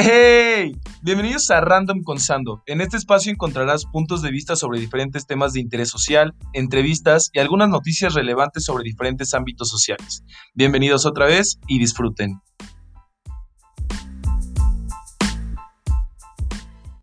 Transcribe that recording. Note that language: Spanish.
¡Hey! Bienvenidos a Random con Sando. En este espacio encontrarás puntos de vista sobre diferentes temas de interés social, entrevistas y algunas noticias relevantes sobre diferentes ámbitos sociales. Bienvenidos otra vez y disfruten.